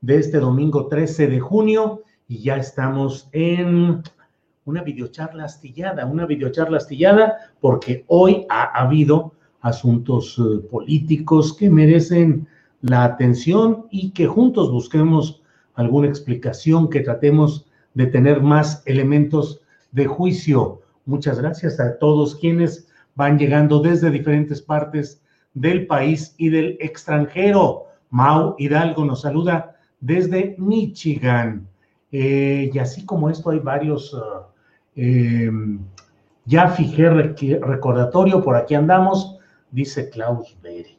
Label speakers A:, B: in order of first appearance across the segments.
A: de este domingo 13 de junio y ya estamos en una videocharla astillada, una videocharla astillada porque hoy ha habido asuntos eh, políticos que merecen la atención y que juntos busquemos alguna explicación, que tratemos de tener más elementos de juicio. Muchas gracias a todos quienes van llegando desde diferentes partes del país y del extranjero. Mau Hidalgo nos saluda desde Michigan. Eh, y así como esto hay varios, eh, ya fijé recordatorio, por aquí andamos, dice Klaus Berry.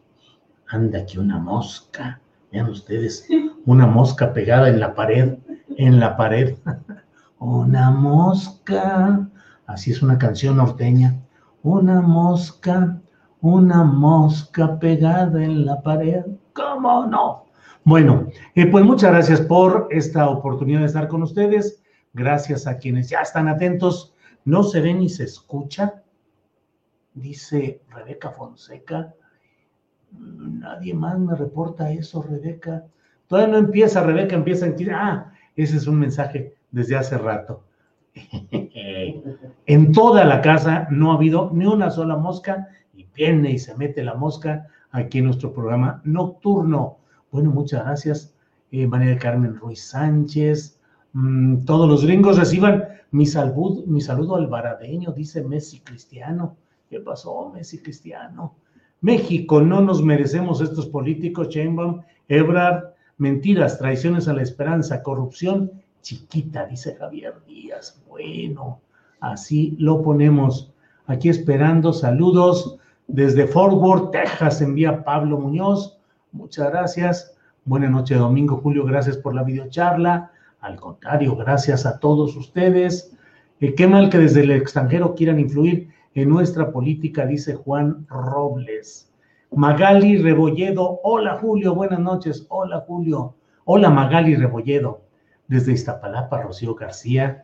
A: Anda aquí una mosca, vean ustedes, una mosca pegada en la pared, en la pared. una mosca, así es una canción norteña. Una mosca, una mosca pegada en la pared. ¿Cómo no? Bueno, eh, pues muchas gracias por esta oportunidad de estar con ustedes. Gracias a quienes ya están atentos. No se ve ni se escucha, dice Rebeca Fonseca. Nadie más me reporta eso, Rebeca. Todavía no empieza, Rebeca, empieza a decir, ah, ese es un mensaje desde hace rato. en toda la casa no ha habido ni una sola mosca y viene y se mete la mosca aquí en nuestro programa nocturno. Bueno, muchas gracias, eh, María Carmen Ruiz Sánchez. Mm, todos los gringos reciban mi, salud, mi saludo albaradeño, dice Messi Cristiano. ¿Qué pasó, Messi Cristiano? México, no nos merecemos estos políticos, Sheinbaum, Ebrard, mentiras, traiciones a la esperanza, corrupción chiquita, dice Javier Díaz. Bueno, así lo ponemos. Aquí esperando saludos desde Fort Worth, Texas, envía Pablo Muñoz. Muchas gracias. Buenas noches, Domingo Julio. Gracias por la videocharla. Al contrario, gracias a todos ustedes. Eh, qué mal que desde el extranjero quieran influir en nuestra política, dice Juan Robles. Magali Rebolledo. Hola, Julio. Buenas noches. Hola, Julio. Hola, Magali Rebolledo. Desde Iztapalapa, Rocío García.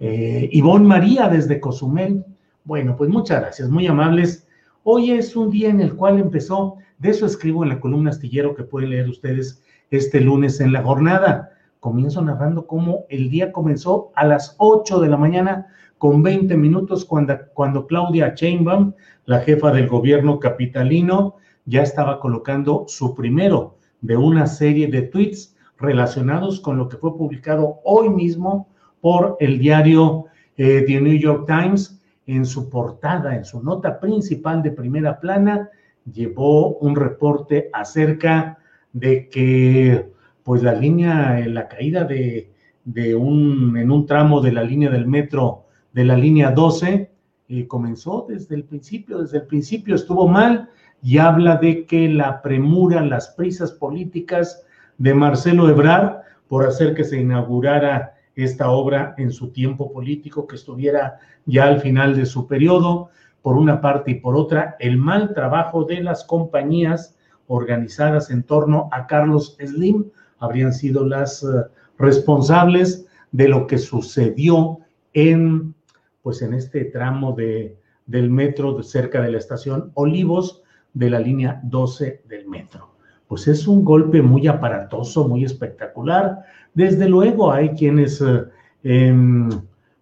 A: Eh, Ivonne María desde Cozumel. Bueno, pues muchas gracias, muy amables. Hoy es un día en el cual empezó, de eso escribo en la columna astillero que pueden leer ustedes este lunes en la jornada. Comienzo narrando cómo el día comenzó a las 8 de la mañana con 20 minutos cuando, cuando Claudia Sheinbaum, la jefa del gobierno capitalino, ya estaba colocando su primero de una serie de tweets relacionados con lo que fue publicado hoy mismo por el diario eh, The New York Times en su portada, en su nota principal de primera plana, llevó un reporte acerca de que pues la línea, la caída de, de un, en un tramo de la línea del metro, de la línea 12, eh, comenzó desde el principio, desde el principio estuvo mal y habla de que la premura, las prisas políticas de Marcelo Ebrard por hacer que se inaugurara esta obra en su tiempo político, que estuviera ya al final de su periodo, por una parte y por otra, el mal trabajo de las compañías organizadas en torno a Carlos Slim habrían sido las uh, responsables de lo que sucedió en, pues en este tramo de del metro de cerca de la estación Olivos de la línea 12 del metro. Pues es un golpe muy aparatoso, muy espectacular. Desde luego hay quienes eh, em,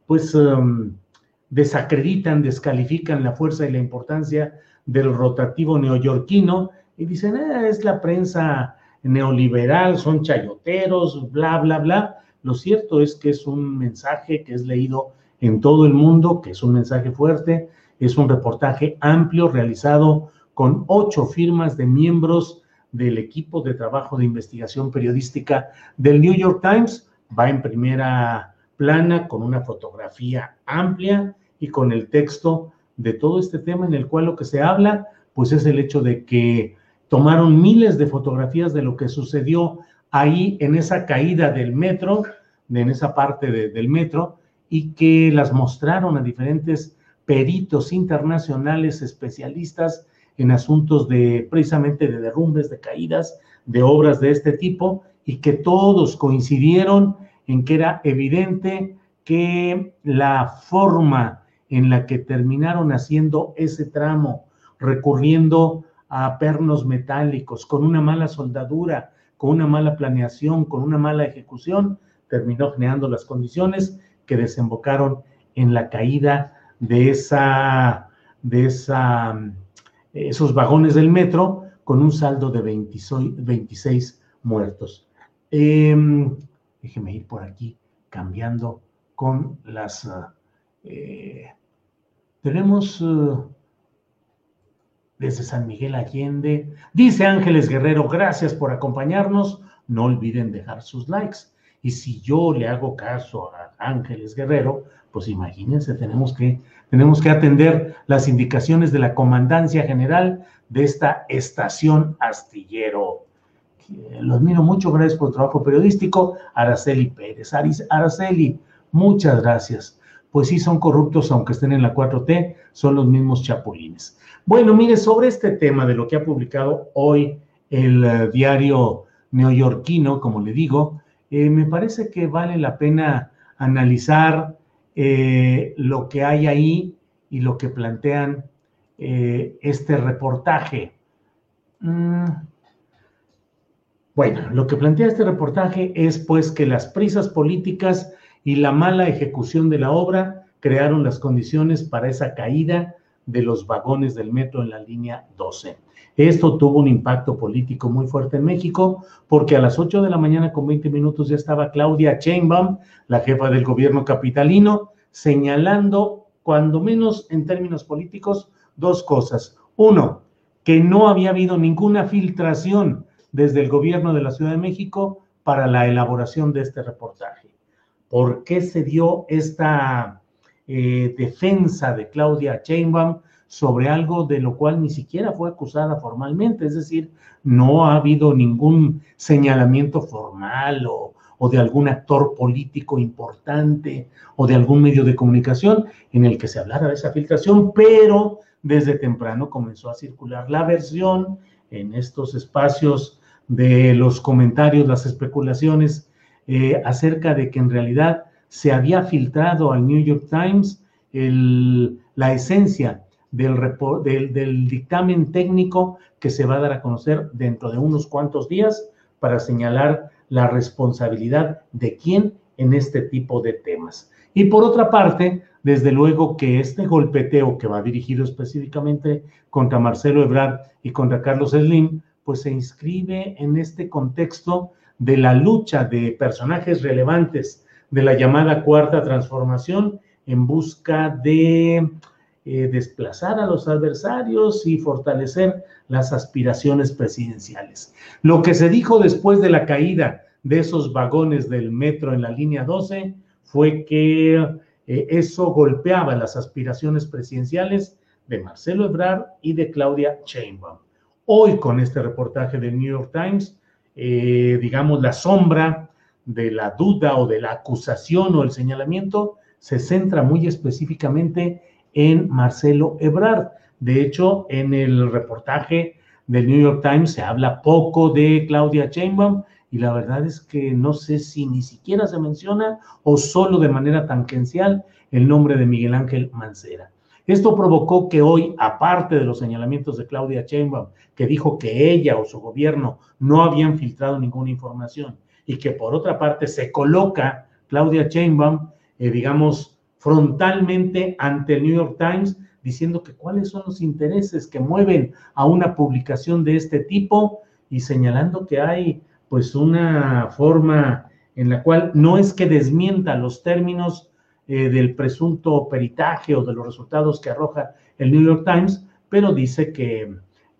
A: pues em, desacreditan, descalifican la fuerza y la importancia del rotativo neoyorquino y dicen, eh, es la prensa neoliberal, son chayoteros, bla, bla, bla. Lo cierto es que es un mensaje que es leído en todo el mundo, que es un mensaje fuerte, es un reportaje amplio realizado con ocho firmas de miembros del equipo de trabajo de investigación periodística del New York Times. Va en primera plana con una fotografía amplia y con el texto de todo este tema en el cual lo que se habla, pues es el hecho de que tomaron miles de fotografías de lo que sucedió ahí en esa caída del metro, en esa parte del metro, y que las mostraron a diferentes peritos internacionales especialistas en asuntos de precisamente de derrumbes, de caídas, de obras de este tipo, y que todos coincidieron en que era evidente que la forma en la que terminaron haciendo ese tramo, recurriendo a pernos metálicos, con una mala soldadura, con una mala planeación, con una mala ejecución, terminó generando las condiciones que desembocaron en la caída de esa, de esa, esos vagones del metro con un saldo de 26, muertos. Em, déjeme ir por aquí cambiando con las... Eh, tenemos... Eh, desde San Miguel Allende. Dice Ángeles Guerrero, gracias por acompañarnos. No olviden dejar sus likes. Y si yo le hago caso a Ángeles Guerrero, pues imagínense, tenemos que, tenemos que atender las indicaciones de la Comandancia General de esta estación astillero. Los miro mucho, gracias por el trabajo periodístico. Araceli Pérez. Araceli, muchas gracias. Pues sí, son corruptos, aunque estén en la 4T, son los mismos chapulines. Bueno, mire, sobre este tema de lo que ha publicado hoy el eh, diario neoyorquino, como le digo, eh, me parece que vale la pena analizar eh, lo que hay ahí y lo que plantean este reportaje. Mm. Bueno, lo que plantea este reportaje es pues que las prisas políticas y la mala ejecución de la obra crearon las condiciones para esa caída de los vagones del metro en la línea 12. Esto tuvo un impacto político muy fuerte en México porque a las 8 de la mañana con 20 minutos ya estaba Claudia Sheinbaum, la jefa del gobierno capitalino, señalando, cuando menos en términos políticos, dos cosas. Uno, que no había habido ninguna filtración desde el gobierno de la Ciudad de México para la elaboración de este reportaje. ¿Por qué se dio esta eh, defensa de Claudia Sheinbaum sobre algo de lo cual ni siquiera fue acusada formalmente, es decir, no ha habido ningún señalamiento formal o, de algún actor político importante o de algún medio de comunicación en el que se hablara de esa filtración, pero desde temprano comenzó a circular la versión en estos espacios de los comentarios, las especulaciones eh, acerca de que en realidad se había filtrado al New York Times la esencia del, del, dictamen técnico que se va a dar a conocer dentro de unos cuantos días para señalar la responsabilidad de quién en este tipo de temas. Y por otra parte, desde luego que este golpeteo que va dirigido específicamente contra Marcelo Ebrard y contra Carlos Slim, pues se inscribe en este contexto de la lucha de personajes relevantes de la llamada cuarta transformación en busca de eh, desplazar a los adversarios y fortalecer las aspiraciones presidenciales. Lo que se dijo después de la caída de esos vagones del metro en la línea 12 fue que eh, eso golpeaba las aspiraciones presidenciales de Marcelo Ebrard y de Claudia Sheinbaum. Hoy con este reportaje del New York Times, eh, digamos, la sombra de la duda o de la acusación o el señalamiento se centra muy específicamente en Marcelo Ebrard. De hecho, en el reportaje del New York Times se habla poco de Claudia Sheinbaum y la verdad es que no sé si ni siquiera se menciona o solo de manera tangencial el nombre de Miguel Ángel Mancera. Esto provocó que hoy, aparte de los señalamientos de Claudia Sheinbaum, que dijo que ella o su gobierno no habían filtrado ninguna información, y que por otra parte se coloca Claudia Sheinbaum, eh, digamos, frontalmente ante el New York Times, diciendo que cuáles son los intereses que mueven a una publicación de este tipo y señalando que hay pues una forma en la cual no es que desmienta los términos eh, del presunto peritaje o de los resultados que arroja el New York Times, pero dice que,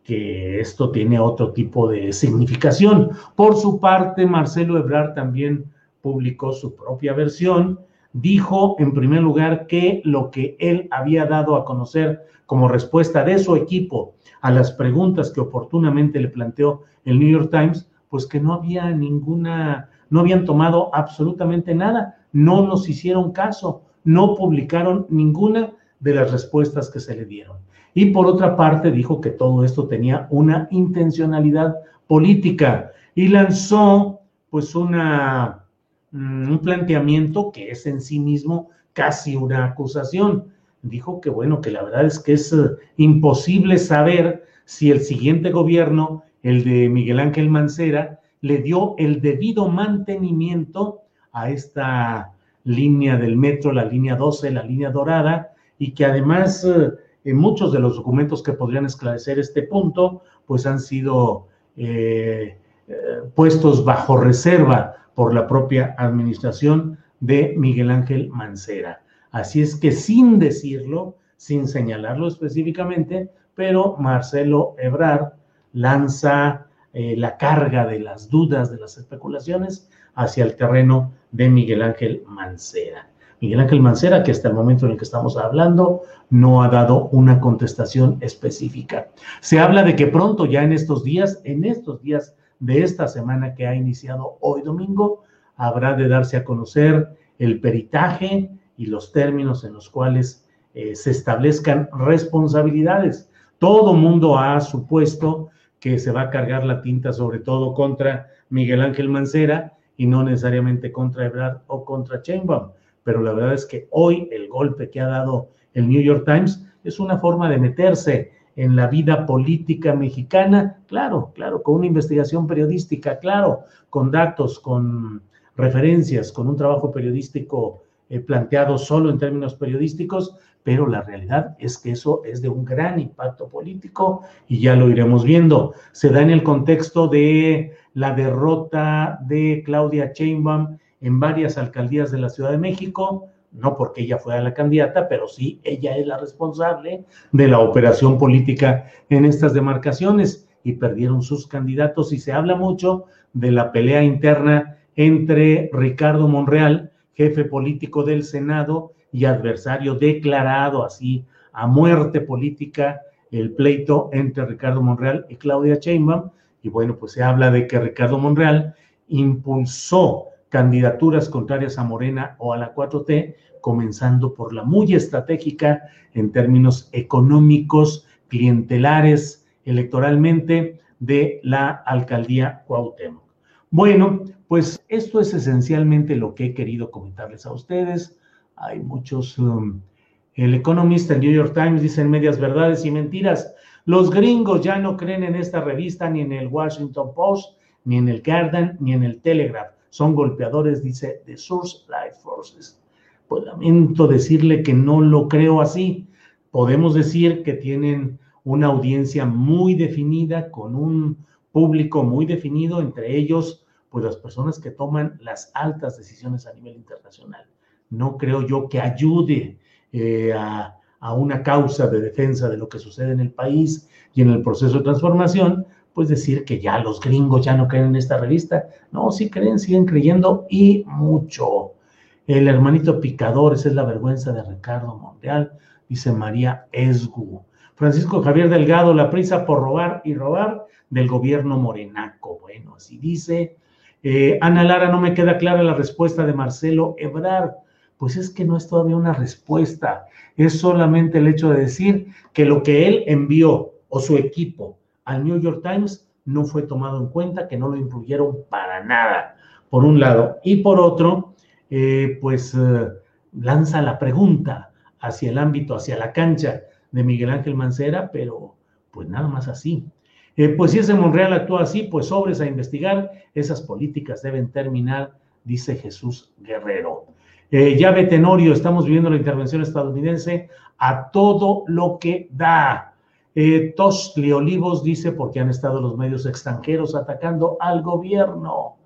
A: que esto tiene otro tipo de significación. Por su parte, Marcelo Ebrard también publicó su propia versión. Dijo, en primer lugar, que lo que él había dado a conocer como respuesta de su equipo a las preguntas que oportunamente le planteó el New York Times, pues que no había ninguna no habían tomado absolutamente nada, no nos hicieron caso, no publicaron ninguna de las respuestas que se le dieron. Y por otra parte dijo que todo esto tenía una intencionalidad política y lanzó pues una, mm, un planteamiento que es en sí mismo casi una acusación. Dijo que bueno, que la verdad es que es eh, imposible saber si el siguiente gobierno, el de Miguel Ángel Mancera, le dio el debido mantenimiento a esta línea del metro, la línea 12, la línea dorada, y que además eh, en muchos de los documentos que podrían esclarecer este punto, pues han sido eh, eh, puestos bajo reserva por la propia administración de Miguel Ángel Mancera. Así es que sin decirlo, sin señalarlo específicamente, pero Marcelo Ebrard lanza eh, la carga de las dudas, de las especulaciones hacia el terreno de Miguel Ángel Mancera. Miguel Ángel Mancera, que hasta el momento en el que estamos hablando, no ha dado una contestación específica. Se habla de que pronto, ya en estos días, en estos días de esta semana que ha iniciado hoy domingo, habrá de darse a conocer el peritaje y los términos en los cuales eh, se establezcan responsabilidades. Todo mundo ha supuesto que se va a cargar la tinta sobre todo contra Miguel Ángel Mancera y no necesariamente contra Ebrard o contra Chainbaum. Pero la verdad es que hoy el golpe que ha dado el New York Times es una forma de meterse en la vida política mexicana, claro, claro, con una investigación periodística, claro, con datos, con referencias, con un trabajo periodístico eh, planteado solo en términos periodísticos, pero la realidad es que eso es de un gran impacto político y ya lo iremos viendo. Se da en el contexto de la derrota de Claudia Sheinbaum en varias alcaldías de la Ciudad de México, no porque ella fuera la candidata, pero sí ella es la responsable de la operación política en estas demarcaciones y perdieron sus candidatos y se habla mucho de la pelea interna entre Ricardo Monreal, jefe político del Senado, y adversario declarado así a muerte política el pleito entre Ricardo Monreal y Claudia Sheinbaum. Y bueno, pues se habla de que Ricardo Monreal impulsó candidaturas contrarias a Morena o a la 4T, comenzando por la muy estratégica en términos económicos, clientelares, electoralmente, de la alcaldía Cuauhtémoc. Bueno, pues esto es esencialmente lo que he querido comentarles a ustedes hay muchos, um, el economista, el New York Times, dicen medias verdades y mentiras. Los gringos ya no creen en esta revista, ni en el Washington Post, ni en el Guardian, ni en el Telegraph. Son golpeadores, dice The Source Life Forces. Pues lamento decirle que no lo creo así. Podemos decir que tienen una audiencia muy definida, con un público muy definido, entre ellos, pues las personas que toman las altas decisiones a nivel internacional no creo yo que ayude eh, a, una causa de defensa de lo que sucede en el país y en el proceso de transformación, pues decir que ya los gringos ya no creen en esta revista. No, sí creen, siguen creyendo y mucho. El hermanito picador, esa es la vergüenza de Ricardo Monreal, dice María Esgu. Francisco Javier Delgado, la prisa por robar y robar del gobierno morenaco. Bueno, así dice. Eh, Ana Lara, no me queda clara la respuesta de Marcelo Ebrard pues es que no es todavía una respuesta, es solamente el hecho de decir que lo que él envió o su equipo al New York Times no fue tomado en cuenta, que no lo incluyeron para nada, por un lado. Y por otro, eh, pues eh, lanza la pregunta hacia el ámbito, hacia la cancha de Miguel Ángel Mancera, pero pues nada más así. Eh, pues si ese Monreal actúa así, pues sobres a investigar, esas políticas deben terminar, dice Jesús Guerrero. Ya Tenorio, estamos viviendo la intervención estadounidense a todo lo que da. Eh, Tosli Olivos dice, porque han estado los medios extranjeros atacando al gobierno.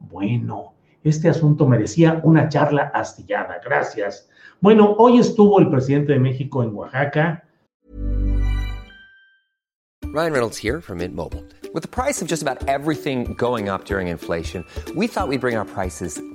A: Bueno, este asunto merecía una charla astillada. Gracias. Bueno, hoy estuvo el presidente de México en Oaxaca.
B: Ryan Reynolds here from Mint Mobile. With the price of just about everything going up during inflation, we thought we'd bring our prices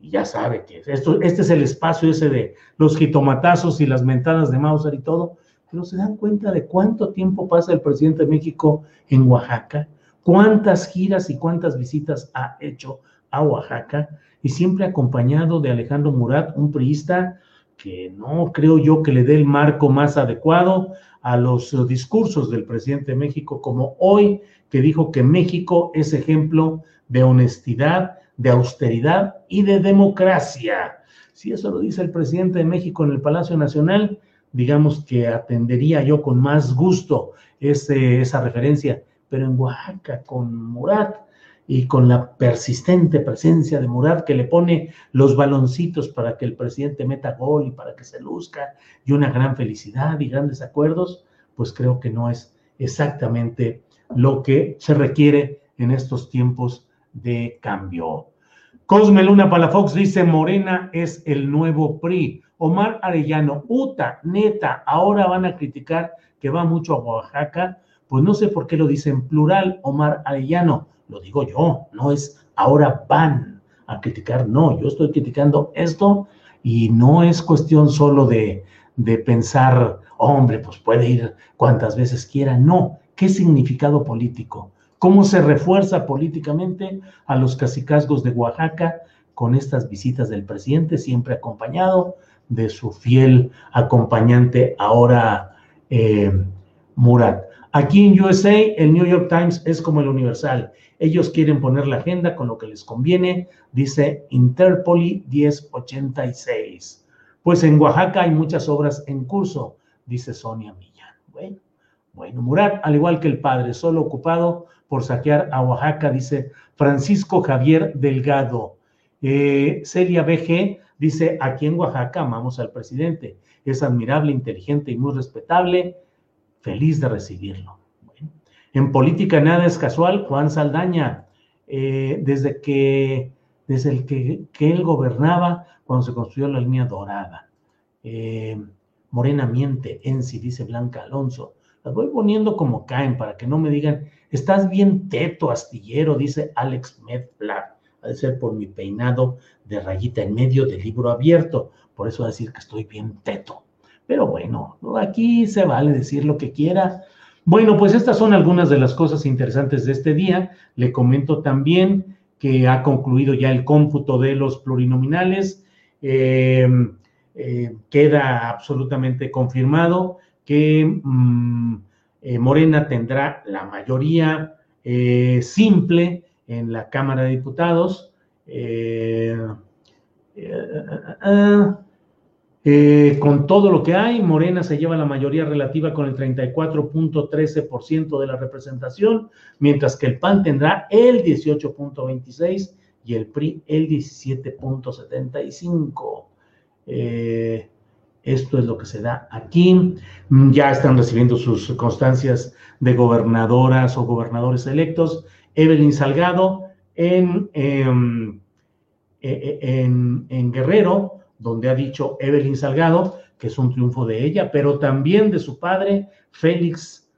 A: Y ya sabe que esto, este es el espacio ese de los jitomatazos y las mentadas de Mauser y todo. Pero se dan cuenta de cuánto tiempo pasa el presidente de México en Oaxaca, cuántas giras y cuántas visitas ha hecho a Oaxaca, y siempre acompañado de Alejandro Murat, un priista que no creo yo que le dé el marco más adecuado a los discursos del presidente de México, como hoy que dijo que México es ejemplo de honestidad, de austeridad y de democracia. Si eso lo dice el presidente de México en el Palacio Nacional, digamos que atendería yo con más gusto ese, esa referencia, pero en Oaxaca con Murat y con la persistente presencia de Murat que le pone los baloncitos para que el presidente meta gol y para que se luzca y una gran felicidad y grandes acuerdos, pues creo que no es exactamente lo que se requiere en estos tiempos de cambio. Cosme Luna Palafox dice, Morena es el nuevo PRI. Omar Arellano, Uta, neta, ahora van a criticar que va mucho a Oaxaca. Pues no sé por qué lo dice en plural, Omar Arellano. Lo digo yo, no es ahora van a criticar, no, yo estoy criticando esto y no es cuestión solo de, de pensar, hombre, pues puede ir cuantas veces quiera, no. ¿Qué significado político? ¿Cómo se refuerza políticamente a los cacicazgos de Oaxaca con estas visitas del presidente, siempre acompañado de su fiel acompañante ahora eh, Murat? Aquí en USA, el New York Times es como el Universal. Ellos quieren poner la agenda con lo que les conviene, dice Interpoli 1086. Pues en Oaxaca hay muchas obras en curso, dice Sonia Millán. Bueno, bueno, Murat, al igual que el padre, solo ocupado por saquear a Oaxaca, dice Francisco Javier Delgado. Eh, Celia BG dice, aquí en Oaxaca amamos al presidente. Es admirable, inteligente y muy respetable. Feliz de recibirlo. en política nada es casual. Juan Saldaña, eh, desde que desde el que, que, él gobernaba cuando se construyó la línea dorada. Eh, Morena miente, Ensi, dice Blanca Alonso. Las voy poniendo como caen para que no me digan, estás bien teto, astillero, dice Alex Medblack. Ha de ser por mi peinado de rayita en medio del libro abierto. Por eso decir que estoy bien teto. Pero bueno, aquí se vale decir lo que quiera. Bueno, pues estas son algunas de las cosas interesantes de este día. Le comento también que ha concluido ya el cómputo de los plurinominales. Eh, eh, queda absolutamente confirmado que mm, eh, Morena tendrá la mayoría eh, simple en la Cámara de Diputados. Eh, con todo lo que hay, Morena se lleva la mayoría relativa con el 34.13% de la representación, mientras que el PAN tendrá el 18.26% y el PRI el 17.75%. Esto es lo que se da aquí. Mm, ya están recibiendo sus constancias de gobernadoras o gobernadores electos. Evelyn Salgado en, em, e, e, en, en Guerrero, donde ha dicho Evelyn Salgado que es un triunfo de ella, pero también de su padre, Félix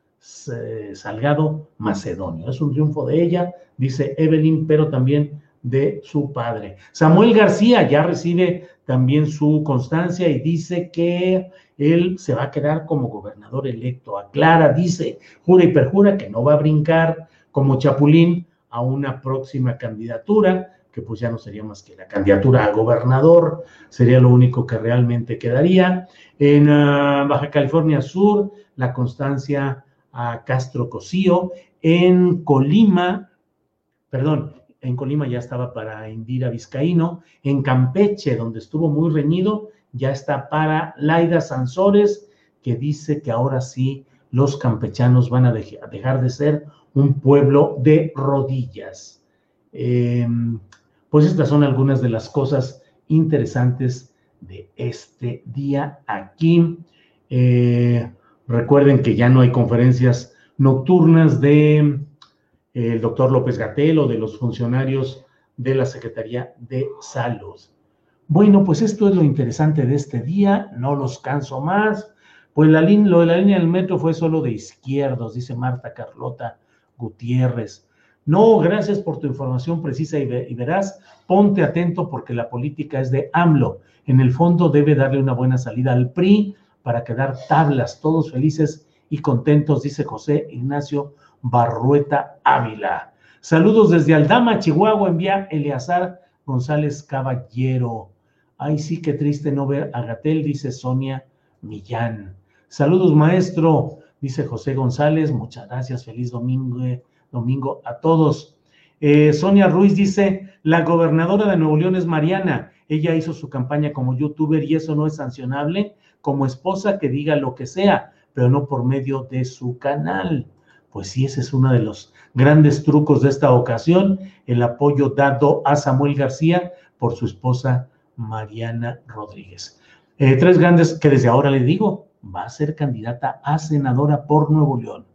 A: eh, Salgado Macedonio. Es un triunfo de ella, dice Evelyn, pero también de su padre. Samuel García ya recibe también su constancia y dice que él se va a quedar como gobernador electo. Aclara, dice, jura y perjura que no va a brincar como chapulín a una próxima candidatura, que pues ya no sería más que la candidatura a gobernador, sería lo único que realmente quedaría. En ah, Baja California Sur, la constancia a Castro Cosío. En Colima, perdón, en Colima ya estaba para Indira Vizcaíno, en Campeche, donde estuvo muy reñido, ya está para Laida Sansores, que dice que ahora sí los campechanos van a dejar de ser un pueblo de rodillas. Em, pues estas son algunas de las cosas interesantes de este día aquí. Eh, recuerden que ya no hay conferencias nocturnas de el doctor López Gatel o de los funcionarios de la Secretaría de Salud. Bueno, pues esto es lo interesante de este día, no los canso más. Pues la lo de la línea del metro fue solo de izquierdos, dice Marta Carlota Gutiérrez. No, gracias por tu información precisa y, verás, ponte atento porque la política es de AMLO. En el fondo debe darle una buena salida al PRI para quedar tablas, todos felices y contentos, dice José Ignacio Barrueta Ávila. Saludos desde Aldama, Chihuahua, envía Eleazar González Caballero. Ay, sí, qué triste no ver a Gatel, dice Sonia Millán. Saludos, maestro, dice José González. Muchas gracias, feliz domingo, domingo a todos. Eh, Sonia Ruiz dice, la gobernadora de Nuevo León es Mariana. Ella hizo su campaña como youtuber y eso no es sancionable. Como esposa que diga lo que sea, pero no por medio de su canal. Pues sí, ese es uno de los grandes trucos de esta ocasión, el apoyo dado a Samuel García por su esposa Mariana Rodríguez. Eh, tres grandes que desde ahora le digo, va a ser candidata a senadora por Nuevo León.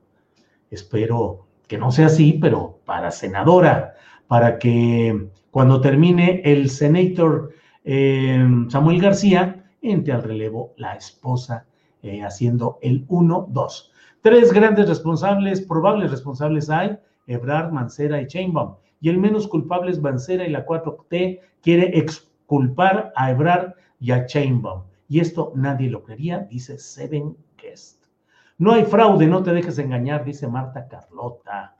A: Espero que no sea así, pero para senadora, para que cuando termine el senator eh, Samuel García, entre al relevo la esposa eh, haciendo el 1-2. Tres grandes responsables, probables responsables hay, Ebrard, Mancera y Chainbaum. Y el menos culpable es Mancera y la 4T quiere exculpar a Ebrard y a Chainbaum. Y esto nadie lo quería, dice Seven Guest. No hay fraude, no te dejes engañar, dice Marta Carlota.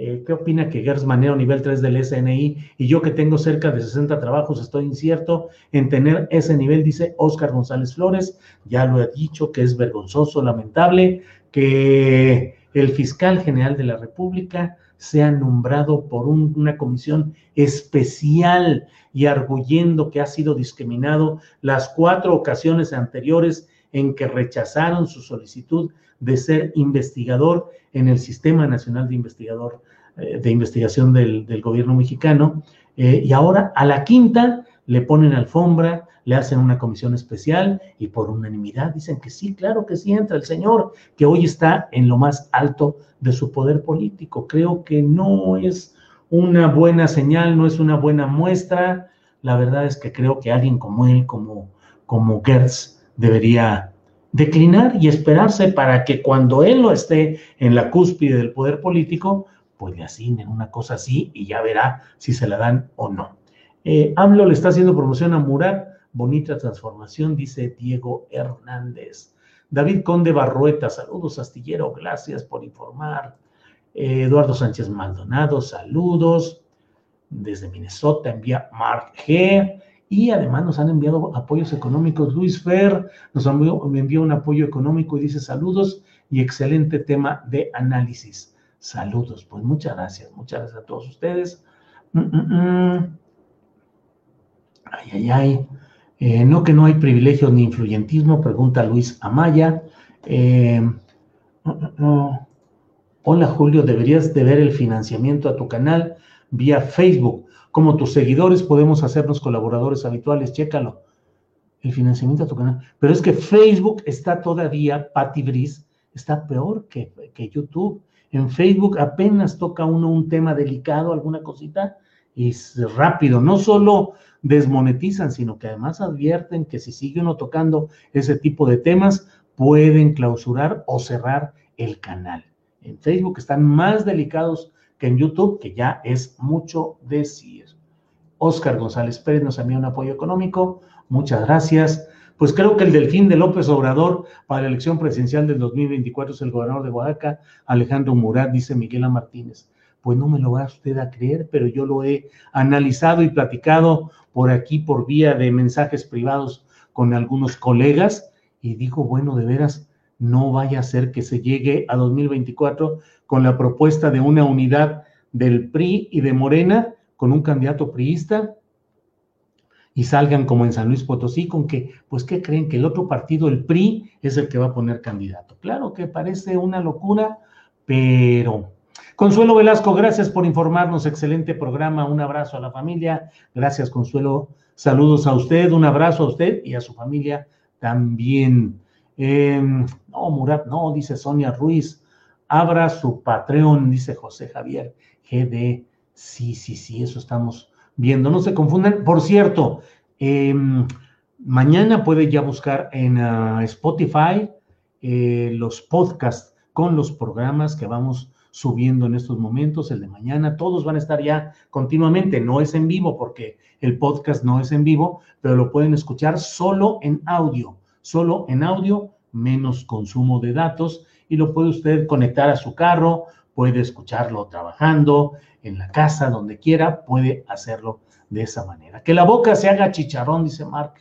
A: Eh, ¿Qué opina que Gers Manero nivel 3 del SNI y yo que tengo cerca de 60 trabajos estoy incierto en tener ese nivel? Dice Oscar González Flores. Ya lo he dicho que es vergonzoso, lamentable que el fiscal general de la República sea nombrado por una comisión especial y arguyendo que ha sido discriminado las cuatro ocasiones anteriores en que rechazaron su solicitud de ser investigador en el Sistema Nacional de Investigador eh, de Investigación del, gobierno mexicano. Eh, y ahora a la quinta le ponen alfombra, le hacen una comisión especial y por unanimidad dicen que sí, claro que sí entra el señor, que hoy está en lo más alto de su poder político. Creo que no es una buena señal, no es una buena muestra. La verdad es que creo que alguien como él, como, como Gertz, debería declinar y esperarse para que cuando él no esté en la cúspide del poder político, pues le asignen una cosa así y ya verá si se la dan o no. Eh, AMLO le está haciendo promoción a Murat Bonita transformación, dice Diego Hernández. David Conde Barrueta, saludos, Astillero, gracias por informar. Eh, Eduardo Sánchez Maldonado, saludos. Desde Minnesota envía Mark G. Y además nos han enviado apoyos económicos. Luis Fer nos envió, me un apoyo económico y dice saludos y excelente tema de análisis. Saludos. Pues muchas gracias, muchas gracias a todos ustedes. Mm, mm, mm. Ay, ay, ay. Eh, no que no hay privilegios ni influyentismo, pregunta Luis Amaya. Eh, Hola Julio, deberías de ver el financiamiento a tu canal vía Facebook. Como tus seguidores podemos hacernos colaboradores habituales, chécalo. el financiamiento a tu canal. Pero es que Facebook está todavía, Patty Brice, está peor que, que YouTube. En Facebook apenas toca uno un tema delicado, alguna cosita, y rápido. No solo desmonetizan, sino que además advierten que si sigue uno tocando ese tipo de temas, pueden clausurar o cerrar el canal. En Facebook están más delicados que en YouTube, que ya es mucho decir. Oscar González Pérez nos envía un apoyo económico. Muchas gracias. Pues creo que el delfín de López Obrador para la elección presidencial del 2024 es el gobernador de Oaxaca, Alejandro Murat, dice Miguel A. Martínez. Pues no me lo va usted a creer, pero yo lo he analizado y platicado por aquí por vía de mensajes privados con algunos colegas y digo, bueno, de veras, no vaya a ser que se llegue a 2024 con la propuesta de una unidad del PRI y de Morena con un candidato priista y salgan como en San Luis Potosí con que, pues, ¿qué creen? Que el otro partido, el PRI, es el que va a poner candidato. Claro que parece una locura, pero... Consuelo Velasco, gracias por informarnos, excelente programa, un abrazo a la familia, gracias Consuelo, saludos a usted, un abrazo a usted y a su familia también. Em, no, Murat, no, dice Sonia Ruiz, abra su Patreon, dice José Javier, GD, sí, sí, sí, eso estamos viendo. No se confundan. Por cierto, em, mañana puede ya buscar en ah, Spotify eh, los podcasts con los programas que vamos subiendo en estos momentos, el de mañana, todos van a estar ya continuamente, no es en vivo porque el podcast no es en vivo, pero lo pueden escuchar solo en audio, solo en audio, menos consumo de datos y lo puede usted conectar a su carro, puede escucharlo trabajando, en la casa, donde quiera, puede hacerlo de esa manera. Que la boca se haga chicharrón, dice Mark.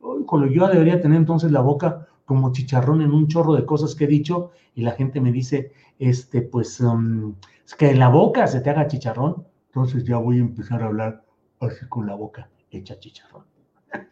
A: Lo yo debería tener entonces la boca como chicharrón en un chorro de cosas que he dicho y la gente me dice, este, pues, um, es que la boca se te haga chicharrón, entonces ya voy a empezar a hablar así con la boca hecha chicharrón.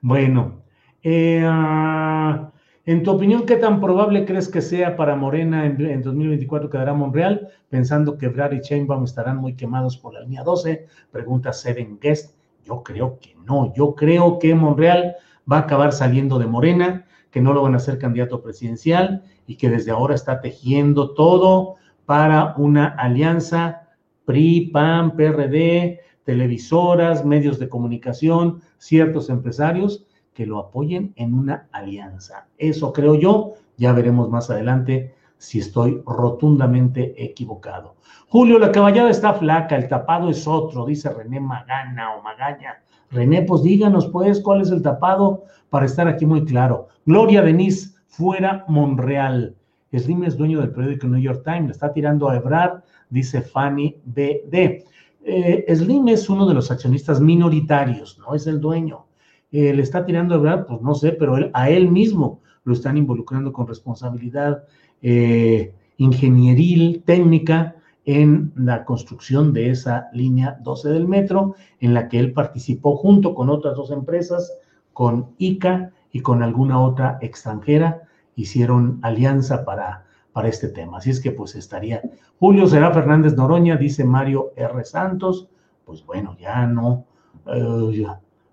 A: bueno, eh, ah, en tu opinión, ¿qué tan probable crees que sea para Morena en, 2024 quedará Monreal? Pensando que Brad y Chainbaum estarán muy quemados por la línea 12, pregunta Seven Guest. Yo creo que no, yo creo que Monreal va a acabar saliendo de Morena, que no lo van a hacer candidato presidencial y que desde ahora está tejiendo todo para una alianza PRI, PAN, PRD, televisoras, medios de comunicación, ciertos empresarios que lo apoyen en una alianza. Eso creo yo, ya veremos más adelante si estoy rotundamente equivocado. Julio, la caballada está flaca, el tapado es otro, dice René Magana o Magaña. René, pues díganos pues cuál es el tapado para estar aquí muy claro. Gloria Denise, fuera Monreal. Slim es dueño del periódico New York Times, le está tirando a Ebrard, dice Fanny BD. Eh, Slim es uno de los accionistas minoritarios, no es el dueño. Eh, le está tirando a verdad, pues no sé, pero a él mismo lo están involucrando con responsabilidad eh, ingenieril, técnica, en la construcción de esa línea 12 del metro, en la que él participó junto con otras dos empresas, con ICA y con alguna otra extranjera, hicieron alianza para, para este tema. Así es que pues estaría. Julio será Fernández Noroña, dice Mario R. Santos, pues bueno, ya no, eh,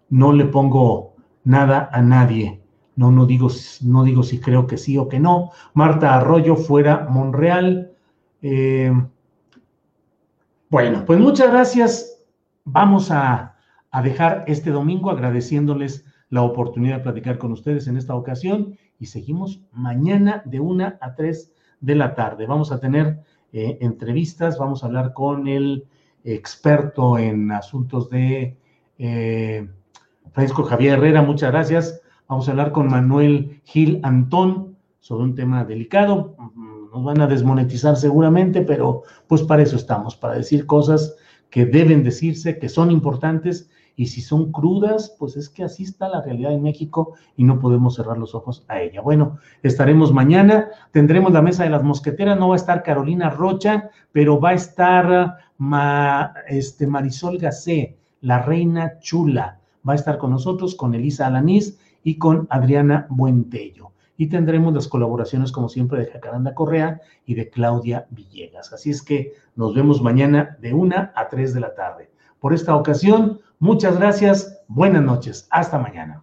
A: no le pongo nada a nadie. No, no digo, no digo si creo que sí o que no. Marta Arroyo fuera Monreal. Eh, bueno, pues muchas gracias. Vamos a, dejar este domingo agradeciéndoles la oportunidad de platicar con ustedes en esta ocasión y seguimos mañana de una a tres de la tarde. Vamos a tener eh, entrevistas, vamos a hablar con el experto en asuntos de eh, Francisco Javier Herrera, muchas gracias. Vamos a hablar con Manuel Gil Antón sobre un tema delicado. Nos van a desmonetizar seguramente, pero pues para eso estamos, para decir cosas que deben decirse, que son importantes y si son crudas, pues es que así está la realidad en México y no podemos cerrar los ojos a ella. Bueno, estaremos mañana, tendremos la mesa de las mosqueteras, no va a estar Carolina Rocha, pero va a estar este, Marisol Gacé, la reina chula va a estar con nosotros, con Elisa Alanís y con Adriana Buentello. Y tendremos las colaboraciones, como siempre, de Jacaranda Correa y de Claudia Villegas. Así es que nos vemos mañana de una a tres de la tarde. Por esta ocasión, muchas gracias, buenas noches, hasta mañana.